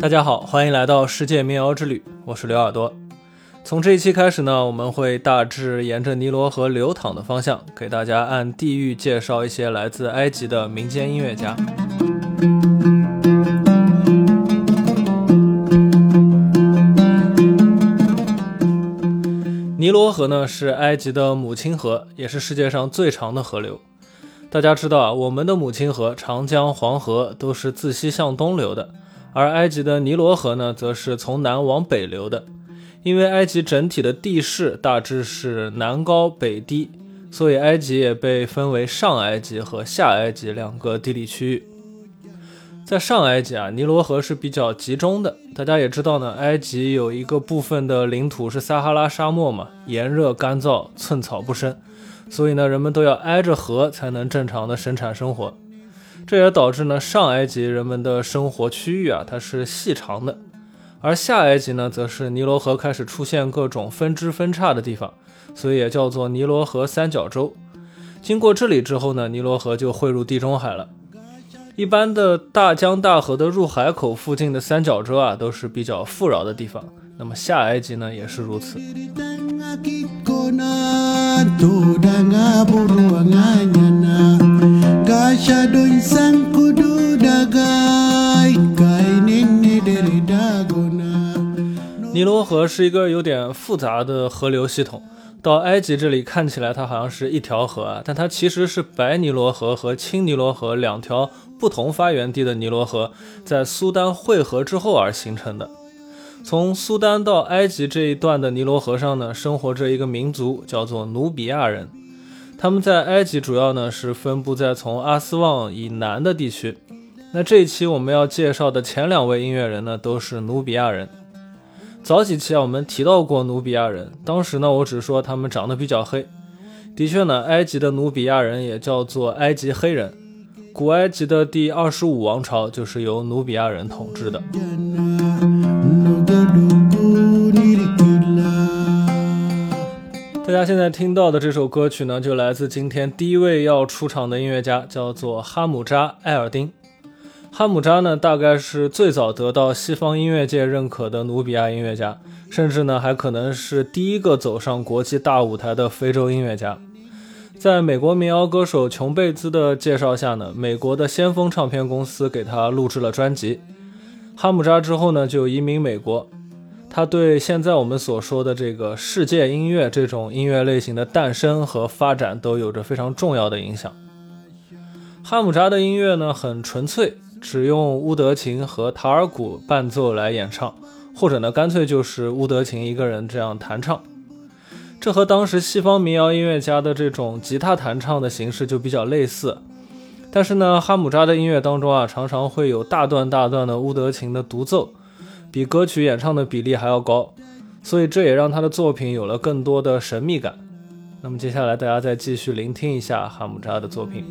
大家好，欢迎来到世界民谣之旅，我是刘耳朵。从这一期开始呢，我们会大致沿着尼罗河流淌的方向，给大家按地域介绍一些来自埃及的民间音乐家。尼罗河呢是埃及的母亲河，也是世界上最长的河流。大家知道啊，我们的母亲河长江、黄河都是自西向东流的，而埃及的尼罗河呢，则是从南往北流的。因为埃及整体的地势大致是南高北低，所以埃及也被分为上埃及和下埃及两个地理区域。在上埃及啊，尼罗河是比较集中的。大家也知道呢，埃及有一个部分的领土是撒哈拉沙漠嘛，炎热干燥，寸草不生，所以呢，人们都要挨着河才能正常的生产生活。这也导致呢，上埃及人们的生活区域啊，它是细长的。而下埃及呢，则是尼罗河开始出现各种分支分叉的地方，所以也叫做尼罗河三角洲。经过这里之后呢，尼罗河就汇入地中海了。一般的大江大河的入海口附近的三角洲啊，都是比较富饶的地方。那么下埃及呢，也是如此。河是一个有点复杂的河流系统。到埃及这里看起来，它好像是一条河啊，但它其实是白尼罗河和青尼罗河两条不同发源地的尼罗河在苏丹汇合之后而形成的。从苏丹到埃及这一段的尼罗河上呢，生活着一个民族，叫做努比亚人。他们在埃及主要呢是分布在从阿斯旺以南的地区。那这一期我们要介绍的前两位音乐人呢，都是努比亚人。早几期啊，我们提到过努比亚人，当时呢，我只说他们长得比较黑。的确呢，埃及的努比亚人也叫做埃及黑人。古埃及的第二十五王朝就是由努比亚人统治的。大家现在听到的这首歌曲呢，就来自今天第一位要出场的音乐家，叫做哈姆扎·埃尔丁。哈姆扎呢，大概是最早得到西方音乐界认可的努比亚音乐家，甚至呢，还可能是第一个走上国际大舞台的非洲音乐家。在美国民谣歌手琼贝兹的介绍下呢，美国的先锋唱片公司给他录制了专辑。哈姆扎之后呢，就移民美国。他对现在我们所说的这个世界音乐这种音乐类型的诞生和发展都有着非常重要的影响。哈姆扎的音乐呢，很纯粹。只用乌德琴和塔尔鼓伴奏来演唱，或者呢，干脆就是乌德琴一个人这样弹唱。这和当时西方民谣音乐家的这种吉他弹唱的形式就比较类似。但是呢，哈姆扎的音乐当中啊，常常会有大段大段的乌德琴的独奏，比歌曲演唱的比例还要高，所以这也让他的作品有了更多的神秘感。那么接下来大家再继续聆听一下哈姆扎的作品。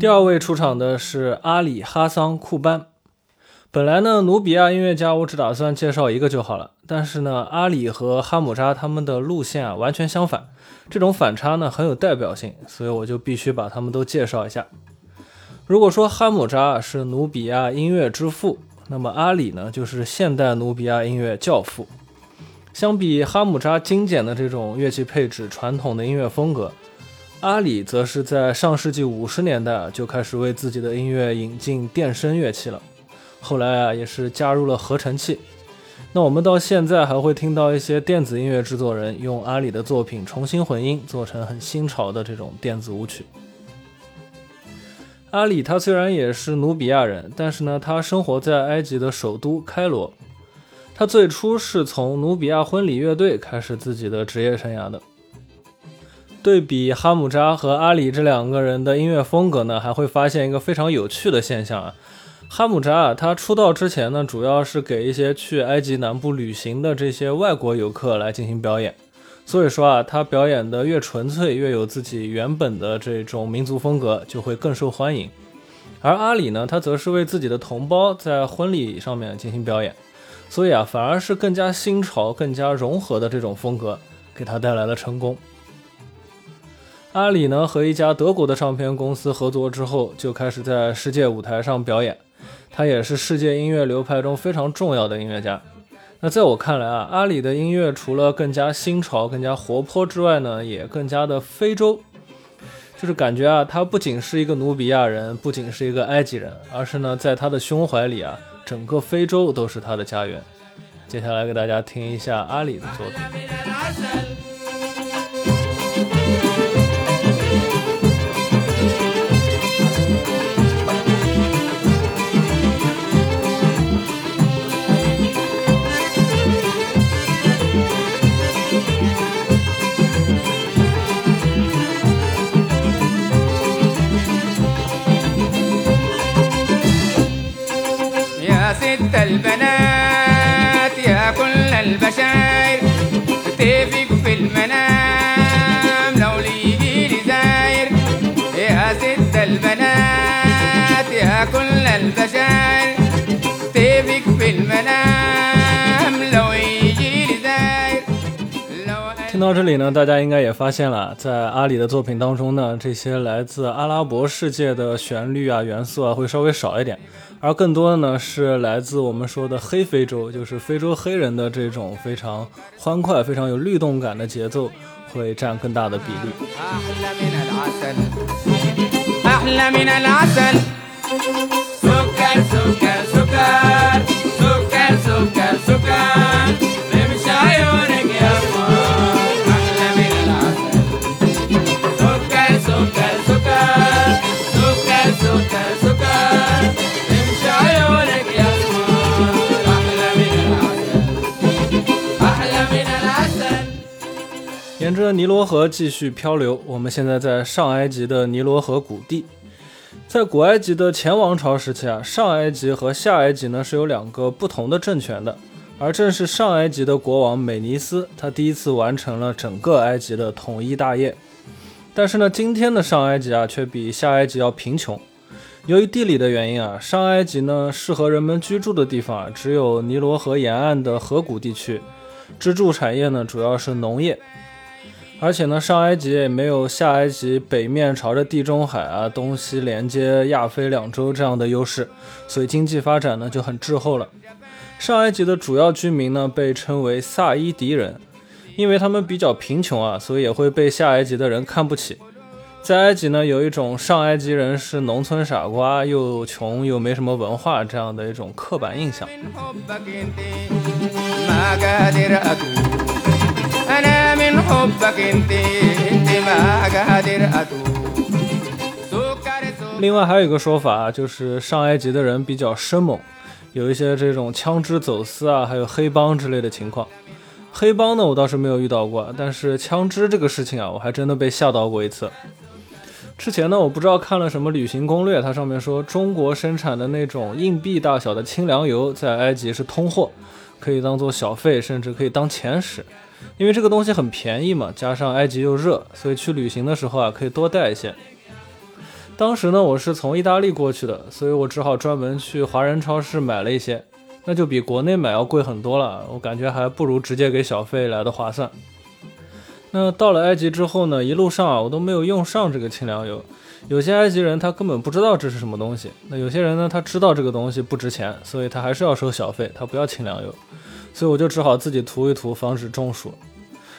第二位出场的是阿里哈桑库班。本来呢，努比亚音乐家我只打算介绍一个就好了。但是呢，阿里和哈姆扎他们的路线啊完全相反，这种反差呢很有代表性，所以我就必须把他们都介绍一下。如果说哈姆扎是努比亚音乐之父，那么阿里呢就是现代努比亚音乐教父。相比哈姆扎精简的这种乐器配置、传统的音乐风格，阿里则是在上世纪五十年代就开始为自己的音乐引进电声乐器了。后来啊，也是加入了合成器。那我们到现在还会听到一些电子音乐制作人用阿里的作品重新混音，做成很新潮的这种电子舞曲。阿里他虽然也是努比亚人，但是呢，他生活在埃及的首都开罗。他最初是从努比亚婚礼乐队开始自己的职业生涯的。对比哈姆扎和阿里这两个人的音乐风格呢，还会发现一个非常有趣的现象啊。哈姆扎啊，他出道之前呢，主要是给一些去埃及南部旅行的这些外国游客来进行表演，所以说啊，他表演的越纯粹，越有自己原本的这种民族风格，就会更受欢迎。而阿里呢，他则是为自己的同胞在婚礼上面进行表演，所以啊，反而是更加新潮、更加融合的这种风格，给他带来了成功。阿里呢和一家德国的唱片公司合作之后，就开始在世界舞台上表演。他也是世界音乐流派中非常重要的音乐家。那在我看来啊，阿里的音乐除了更加新潮、更加活泼之外呢，也更加的非洲。就是感觉啊，他不仅是一个努比亚人，不仅是一个埃及人，而是呢，在他的胸怀里啊，整个非洲都是他的家园。接下来给大家听一下阿里的作品。كل البشاير تيفك في المنام لو يجي لي زاير 听到这里呢，大家应该也发现了，在阿里的作品当中呢，这些来自阿拉伯世界的旋律啊、元素啊，会稍微少一点。而更多的呢是来自我们说的黑非洲，就是非洲黑人的这种非常欢快、非常有律动感的节奏，会占更大的比例。 沿着尼罗河继续漂流，我们现在在上埃及的尼罗河谷地。在古埃及的前王朝时期啊，上埃及和下埃及呢是有两个不同的政权的。而正是上埃及的国王美尼斯，他第一次完成了整个埃及的统一大业。但是呢，今天的上埃及啊，却比下埃及要贫穷。由于地理的原因啊，上埃及呢适合人们居住的地方啊，只有尼罗河沿岸的河谷地区。支柱产业呢，主要是农业。而且呢，上埃及也没有下埃及北面朝着地中海啊，东西连接亚非两洲这样的优势，所以经济发展呢就很滞后了。上埃及的主要居民呢被称为萨伊迪人，因为他们比较贫穷啊，所以也会被下埃及的人看不起。在埃及呢，有一种上埃及人是农村傻瓜，又穷又没什么文化这样的一种刻板印象。另外还有一个说法，就是上埃及的人比较生猛，有一些这种枪支走私啊，还有黑帮之类的情况。黑帮呢，我倒是没有遇到过，但是枪支这个事情啊，我还真的被吓到过一次。之前呢，我不知道看了什么旅行攻略，它上面说中国生产的那种硬币大小的清凉油在埃及是通货，可以当做小费，甚至可以当钱使。因为这个东西很便宜嘛，加上埃及又热，所以去旅行的时候啊，可以多带一些。当时呢，我是从意大利过去的，所以我只好专门去华人超市买了一些，那就比国内买要贵很多了。我感觉还不如直接给小费来的划算。那到了埃及之后呢，一路上啊，我都没有用上这个清凉油。有些埃及人他根本不知道这是什么东西，那有些人呢，他知道这个东西不值钱，所以他还是要收小费，他不要清凉油。所以我就只好自己涂一涂，防止中暑。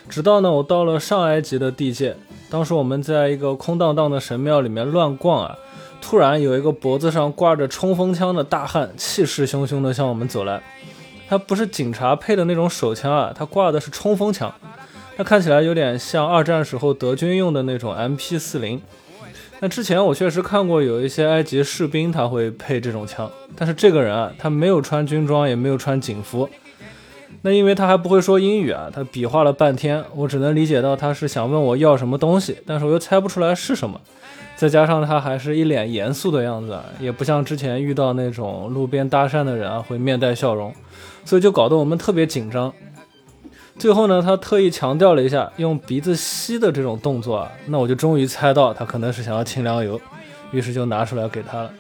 直到呢，我到了上埃及的地界，当时我们在一个空荡荡的神庙里面乱逛啊，突然有一个脖子上挂着冲锋枪的大汉，气势汹汹地向我们走来。他不是警察配的那种手枪啊，他挂的是冲锋枪，他看起来有点像二战时候德军用的那种 MP40。那之前我确实看过有一些埃及士兵他会配这种枪，但是这个人啊，他没有穿军装，也没有穿警服。那因为他还不会说英语啊，他比划了半天，我只能理解到他是想问我要什么东西，但是我又猜不出来是什么。再加上他还是一脸严肃的样子，也不像之前遇到那种路边搭讪的人啊会面带笑容，所以就搞得我们特别紧张。最后呢，他特意强调了一下用鼻子吸的这种动作啊，那我就终于猜到他可能是想要清凉油，于是就拿出来给他了。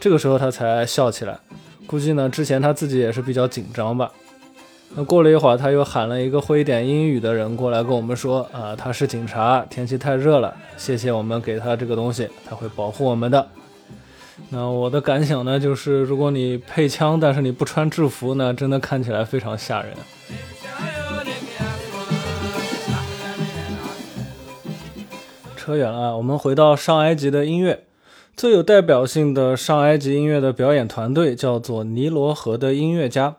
这个时候他才笑起来，估计呢之前他自己也是比较紧张吧。那过了一会儿，他又喊了一个会一点英语的人过来跟我们说啊，他是警察，天气太热了，谢谢我们给他这个东西，他会保护我们的。那我的感想呢，就是如果你配枪，但是你不穿制服呢，真的看起来非常吓人。扯远了，我们回到上埃及的音乐，最有代表性的上埃及音乐的表演团队叫做尼罗河的音乐家。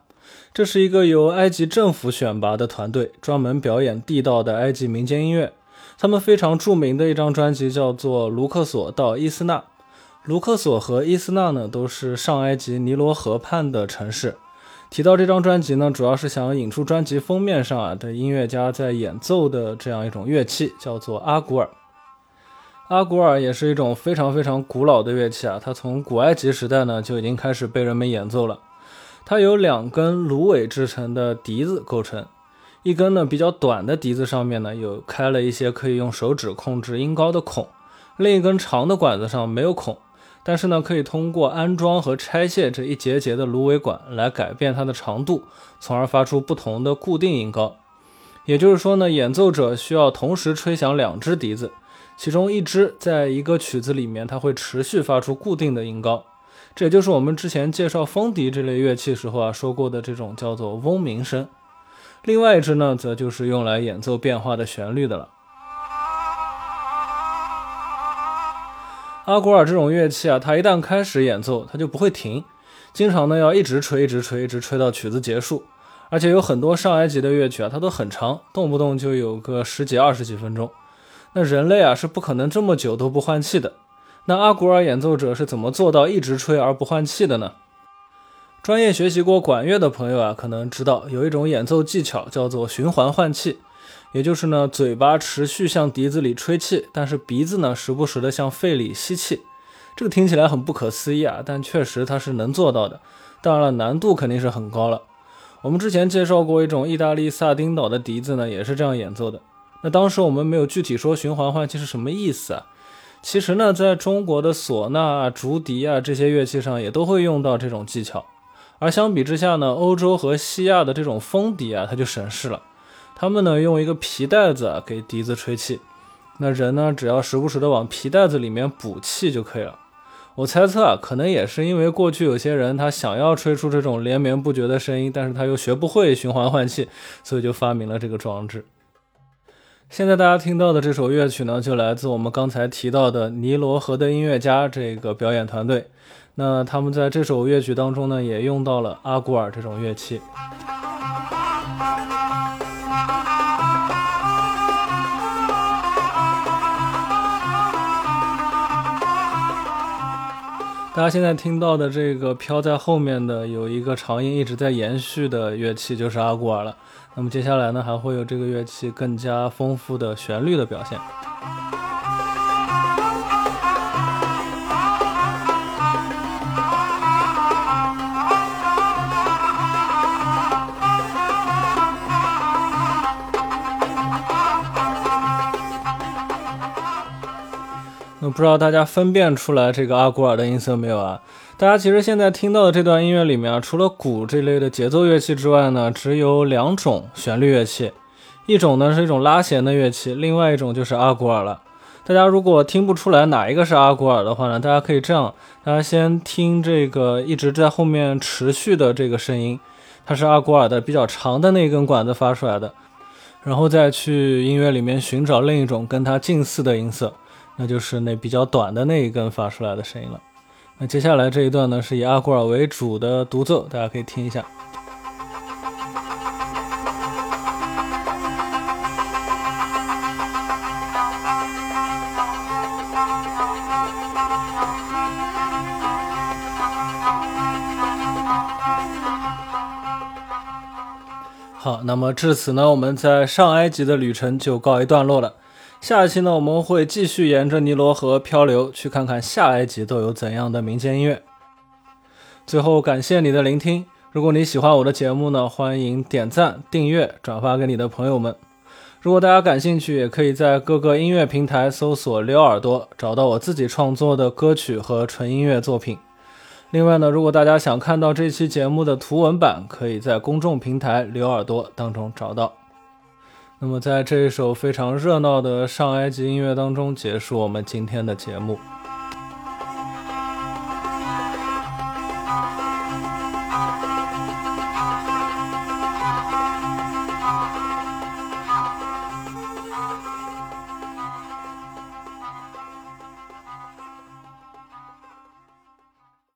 这是一个由埃及政府选拔的团队，专门表演地道的埃及民间音乐。他们非常著名的一张专辑叫做《卢克索到伊斯纳》。卢克索和伊斯纳呢，都是上埃及尼罗河畔的城市。提到这张专辑呢，主要是想引出专辑封面上啊的音乐家在演奏的这样一种乐器，叫做阿古尔。阿古尔也是一种非常非常古老的乐器啊，它从古埃及时代呢就已经开始被人们演奏了。它由两根芦苇制成的笛子构成，一根呢比较短的笛子上面呢有开了一些可以用手指控制音高的孔，另一根长的管子上没有孔，但是呢可以通过安装和拆卸这一节节的芦苇管来改变它的长度，从而发出不同的固定音高。也就是说呢，演奏者需要同时吹响两只笛子，其中一支在一个曲子里面它会持续发出固定的音高。这就是我们之前介绍风笛这类乐器时候啊说过的这种叫做嗡鸣声。另外一支呢，则就是用来演奏变化的旋律的了。阿古尔这种乐器啊，它一旦开始演奏，它就不会停，经常呢要一直吹，一直吹，一直吹到曲子结束。而且有很多上埃及的乐曲啊，它都很长，动不动就有个十几、二十几分钟。那人类啊是不可能这么久都不换气的。那阿古尔演奏者是怎么做到一直吹而不换气的呢？专业学习过管乐的朋友啊，可能知道有一种演奏技巧叫做循环换气，也就是呢，嘴巴持续向笛子里吹气，但是鼻子呢，时不时的向肺里吸气。这个听起来很不可思议啊，但确实它是能做到的。当然了，难度肯定是很高了。我们之前介绍过一种意大利萨丁岛的笛子呢，也是这样演奏的。那当时我们没有具体说循环换气是什么意思啊？其实呢，在中国的唢呐、竹笛啊这些乐器上也都会用到这种技巧，而相比之下呢，欧洲和西亚的这种风笛啊，它就省事了。他们呢用一个皮带子给笛子吹气，那人呢只要时不时的往皮带子里面补气就可以了。我猜测啊，可能也是因为过去有些人他想要吹出这种连绵不绝的声音，但是他又学不会循环换气，所以就发明了这个装置。现在大家听到的这首乐曲呢，就来自我们刚才提到的尼罗河的音乐家这个表演团队。那他们在这首乐曲当中呢，也用到了阿古尔这种乐器。大家现在听到的这个飘在后面的有一个长音一直在延续的乐器，就是阿古尔了。那么接下来呢，还会有这个乐器更加丰富的旋律的表现。不知道大家分辨出来这个阿古尔的音色没有啊？大家其实现在听到的这段音乐里面啊，除了鼓这类的节奏乐器之外呢，只有两种旋律乐器，一种呢是一种拉弦的乐器，另外一种就是阿古尔了。大家如果听不出来哪一个是阿古尔的话呢，大家可以这样，大家先听这个一直在后面持续的这个声音，它是阿古尔的比较长的那根管子发出来的，然后再去音乐里面寻找另一种跟它近似的音色。那就是那比较短的那一根发出来的声音了。那接下来这一段呢，是以阿古尔为主的独奏，大家可以听一下。好，那么至此呢，我们在上埃及的旅程就告一段落了。下一期呢，我们会继续沿着尼罗河漂流，去看看下埃及都有怎样的民间音乐。最后，感谢你的聆听。如果你喜欢我的节目呢，欢迎点赞、订阅、转发给你的朋友们。如果大家感兴趣，也可以在各个音乐平台搜索“刘耳朵”，找到我自己创作的歌曲和纯音乐作品。另外呢，如果大家想看到这期节目的图文版，可以在公众平台“刘耳朵”当中找到。那么，在这一首非常热闹的上埃及音乐当中，结束我们今天的节目。